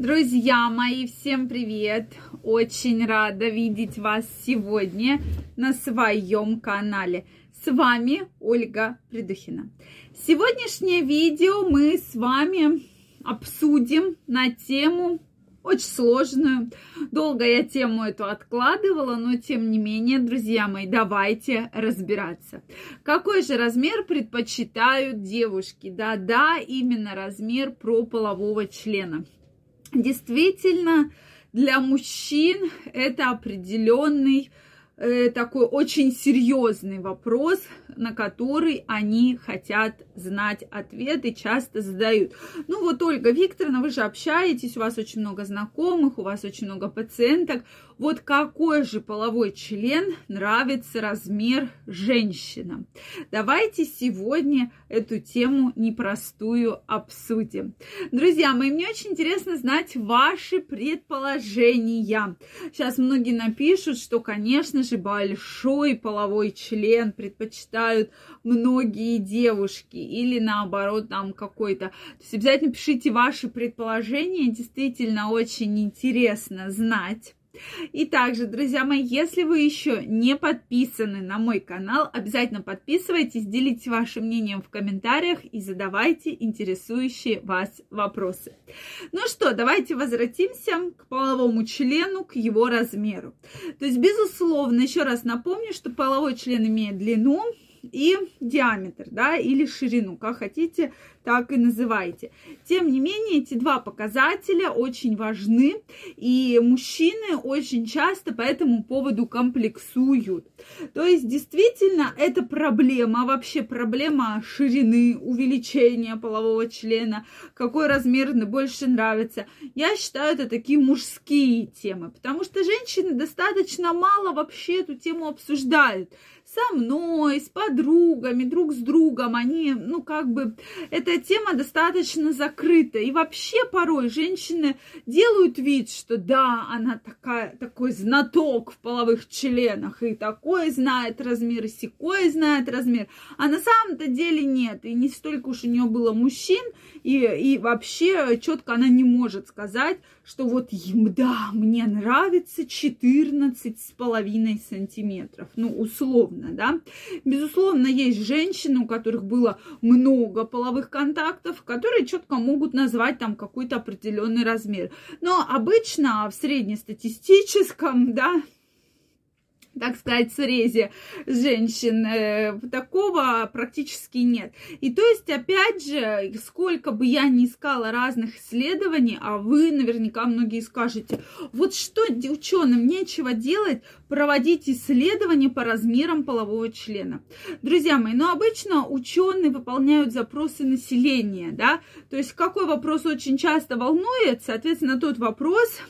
Друзья мои, всем привет! Очень рада видеть вас сегодня на своем канале. С вами Ольга Придухина. Сегодняшнее видео мы с вами обсудим на тему очень сложную. Долго я тему эту откладывала, но тем не менее, друзья мои, давайте разбираться. Какой же размер предпочитают девушки? Да-да, именно размер прополового члена. Действительно, для мужчин это определенный такой очень серьезный вопрос, на который они хотят знать ответ и часто задают. Ну вот, Ольга Викторовна, вы же общаетесь, у вас очень много знакомых, у вас очень много пациенток. Вот какой же половой член нравится размер женщинам? Давайте сегодня эту тему непростую обсудим. Друзья мои, мне очень интересно знать ваши предположения. Сейчас многие напишут, что, конечно же, большой половой член предпочитают многие девушки или наоборот там какой-то. То есть обязательно пишите ваши предположения, действительно очень интересно знать. И также, друзья мои, если вы еще не подписаны на мой канал, обязательно подписывайтесь, делитесь вашим мнением в комментариях и задавайте интересующие вас вопросы. Ну что, давайте возвратимся к половому члену, к его размеру. То есть, безусловно, еще раз напомню, что половой член имеет длину, и диаметр, да, или ширину, как хотите, так и называйте. Тем не менее, эти два показателя очень важны, и мужчины очень часто по этому поводу комплексуют. То есть, действительно, это проблема, вообще проблема ширины, увеличения полового члена, какой размер больше нравится. Я считаю, это такие мужские темы, потому что женщины достаточно мало вообще эту тему обсуждают со мной, с подругами, друг с другом. Они, ну, как бы, эта тема достаточно закрыта. И вообще порой женщины делают вид, что да, она такая, такой знаток в половых членах, и такой знает размер, и секой знает размер. А на самом-то деле нет. И не столько уж у нее было мужчин, и, и вообще четко она не может сказать, что вот, да, мне нравится 14 с половиной сантиметров. Ну, условно, да. Безусловно, есть женщины, у которых было много половых контактов, которые четко могут назвать там какой-то определенный размер. Но обычно в среднестатистическом, да, так сказать, срезе женщин. Э, такого практически нет. И то есть, опять же, сколько бы я ни искала разных исследований, а вы наверняка многие скажете, вот что ученым нечего делать, проводить исследования по размерам полового члена. Друзья мои, ну обычно ученые выполняют запросы населения, да, то есть какой вопрос очень часто волнует, соответственно, тот вопрос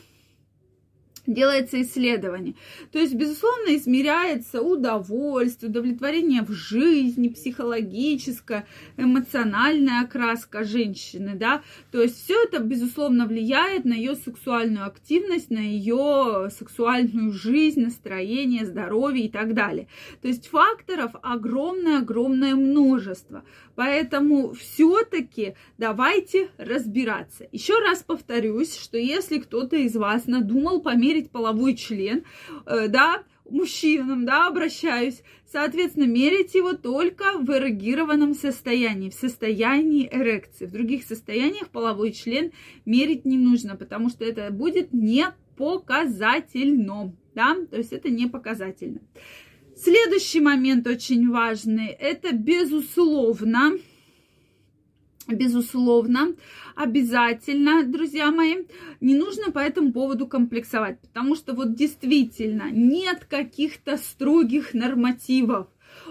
делается исследование. То есть, безусловно, измеряется удовольствие, удовлетворение в жизни, психологическая, эмоциональная окраска женщины, да. То есть все это, безусловно, влияет на ее сексуальную активность, на ее сексуальную жизнь, настроение, здоровье и так далее. То есть факторов огромное-огромное множество. Поэтому все-таки давайте разбираться. Еще раз повторюсь, что если кто-то из вас надумал померить половой член, э, да, мужчинам, да, обращаюсь, соответственно, мерить его только в эрегированном состоянии, в состоянии эрекции. В других состояниях половой член мерить не нужно, потому что это будет не показательно, да, то есть это не показательно. Следующий момент очень важный, это безусловно, безусловно, обязательно, друзья мои, не нужно по этому поводу комплексовать, потому что вот действительно нет каких-то строгих нормативов.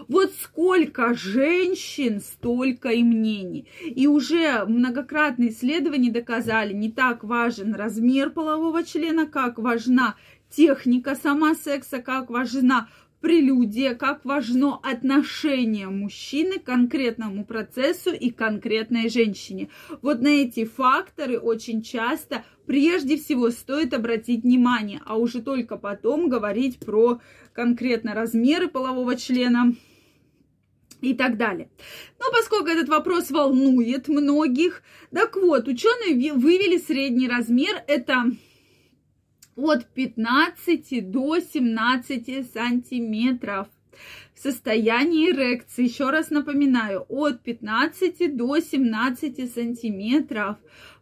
Вот сколько женщин, столько и мнений. И уже многократные исследования доказали, не так важен размер полового члена, как важна техника сама секса, как важна прелюдия, как важно отношение мужчины к конкретному процессу и конкретной женщине. Вот на эти факторы очень часто прежде всего стоит обратить внимание, а уже только потом говорить про конкретно размеры полового члена, и так далее. Но поскольку этот вопрос волнует многих, так вот, ученые вывели средний размер, это от 15 до 17 сантиметров в состоянии эрекции. Еще раз напоминаю, от 15 до 17 сантиметров.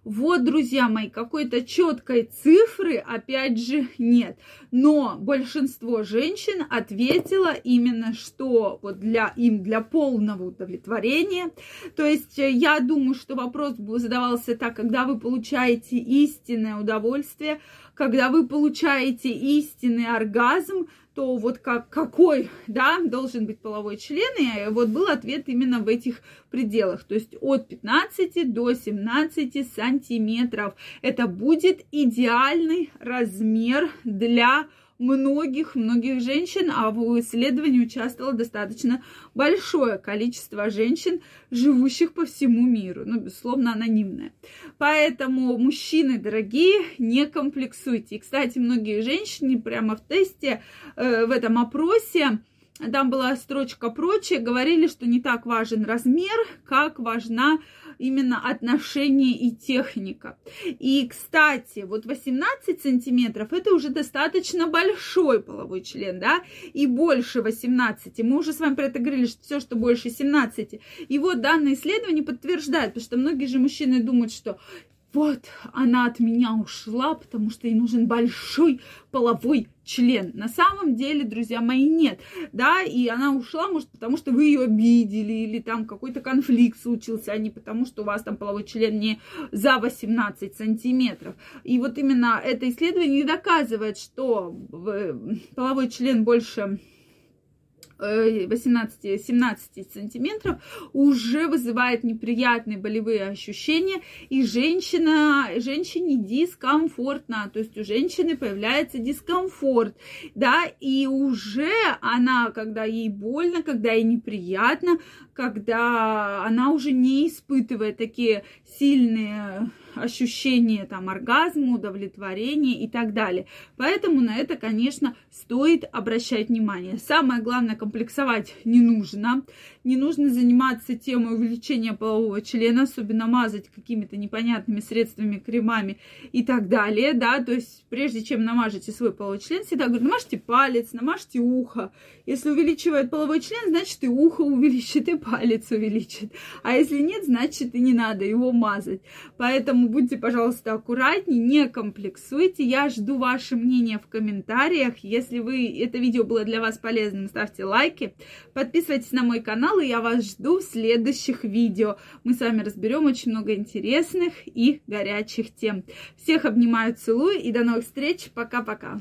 Вот, друзья мои, какой-то четкой цифры, опять же, нет. Но большинство женщин ответило именно, что вот для им для полного удовлетворения. То есть э, я думаю, что вопрос задавался так, когда вы получаете истинное удовольствие, когда вы получаете истинный оргазм, то вот как, какой, да, должен быть половой член, и вот был ответ именно в этих пределах, то есть от 15 до 17 сантиметров. Это будет идеальный размер для многих-многих женщин, а в исследовании участвовало достаточно большое количество женщин, живущих по всему миру, ну, безусловно, анонимное. Поэтому, мужчины дорогие, не комплексуйте. И, кстати, многие женщины прямо в тесте, э, в этом опросе, там была строчка прочее, говорили, что не так важен размер, как важна именно отношение и техника. И, кстати, вот 18 сантиметров это уже достаточно большой половой член, да, и больше 18. Мы уже с вами про это говорили, что все, что больше 17. И вот данное исследование подтверждает, потому что многие же мужчины думают, что вот она от меня ушла, потому что ей нужен большой половой член. На самом деле, друзья мои, нет. Да, и она ушла, может, потому что вы ее обидели, или там какой-то конфликт случился, а не потому, что у вас там половой член не за 18 сантиметров. И вот именно это исследование доказывает, что половой член больше 18-17 э, сантиметров уже вызывает неприятные болевые ощущения, и женщина, женщине дискомфортно, то есть у женщины появляется дискомфорт, да, и уже она, когда ей больно, когда ей неприятно, когда она уже не испытывает такие сильные ощущение там оргазма, удовлетворения и так далее. Поэтому на это, конечно, стоит обращать внимание. Самое главное, комплексовать не нужно. Не нужно заниматься темой увеличения полового члена, особенно мазать какими-то непонятными средствами, кремами и так далее, да, то есть прежде чем намажете свой половой член, всегда говорю, намажьте палец, намажьте ухо. Если увеличивает половой член, значит и ухо увеличит, и палец увеличит. А если нет, значит и не надо его мазать. Будьте, пожалуйста, аккуратнее, не комплексуйте. Я жду ваше мнение в комментариях. Если вы это видео было для вас полезным, ставьте лайки. Подписывайтесь на мой канал, и я вас жду в следующих видео. Мы с вами разберем очень много интересных и горячих тем. Всех обнимаю, целую и до новых встреч. Пока-пока.